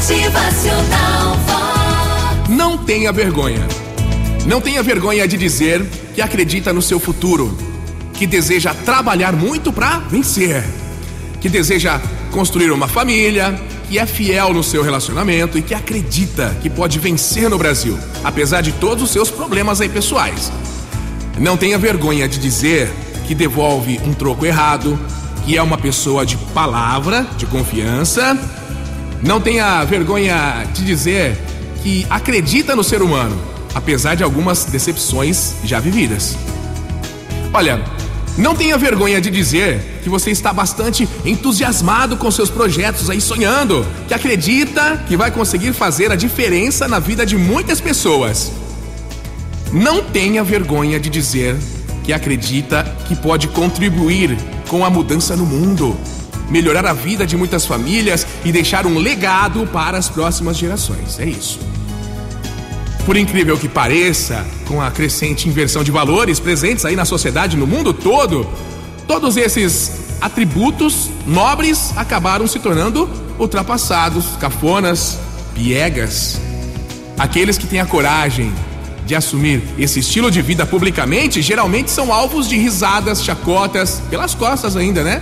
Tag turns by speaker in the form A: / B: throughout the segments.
A: Motivacional Vox.
B: Não tenha vergonha. Não tenha vergonha de dizer que acredita no seu futuro, que deseja trabalhar muito para vencer, que deseja construir uma família, que é fiel no seu relacionamento e que acredita que pode vencer no Brasil, apesar de todos os seus problemas aí pessoais. Não tenha vergonha de dizer que devolve um troco errado, que é uma pessoa de palavra, de confiança. Não tenha vergonha de dizer que acredita no ser humano, apesar de algumas decepções já vividas. Olha, não tenha vergonha de dizer que você está bastante entusiasmado com seus projetos aí, sonhando, que acredita que vai conseguir fazer a diferença na vida de muitas pessoas. Não tenha vergonha de dizer que acredita que pode contribuir com a mudança no mundo, melhorar a vida de muitas famílias e deixar um legado para as próximas gerações. É isso. Por incrível que pareça, com a crescente inversão de valores presentes aí na sociedade no mundo todo, todos esses atributos nobres acabaram se tornando ultrapassados, cafonas, piegas. Aqueles que têm a coragem de assumir esse estilo de vida publicamente geralmente são alvos de risadas, chacotas, pelas costas ainda, né?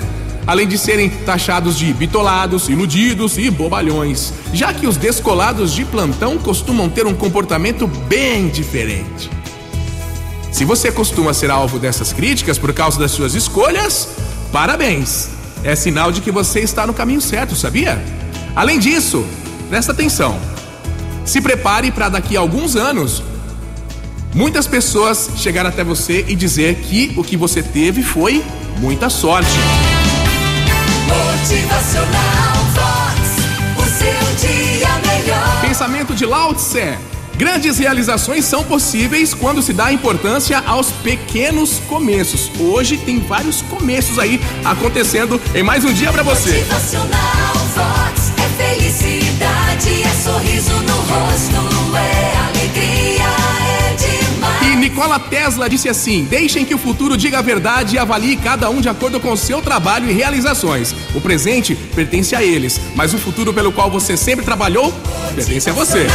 B: Além de serem taxados de bitolados, iludidos e bobalhões, já que os descolados de plantão costumam ter um comportamento bem diferente. Se você costuma ser alvo dessas críticas por causa das suas escolhas, parabéns! É sinal de que você está no caminho certo, sabia? Além disso, presta atenção. Se prepare para daqui a alguns anos muitas pessoas chegar até você e dizer que o que você teve foi muita sorte.
A: Motivacional Vox. O seu dia melhor.
B: Pensamento de Lao Tse. Grandes realizações são possíveis quando se dá importância aos pequenos começos. Hoje tem vários começos aí acontecendo em mais um dia para você.
A: Motivacional Vox.
B: Nikola Tesla disse assim: Deixem que o futuro diga a verdade e avalie cada um de acordo com seu trabalho e realizações. O presente pertence a eles, mas o futuro pelo qual você sempre trabalhou pertence a você.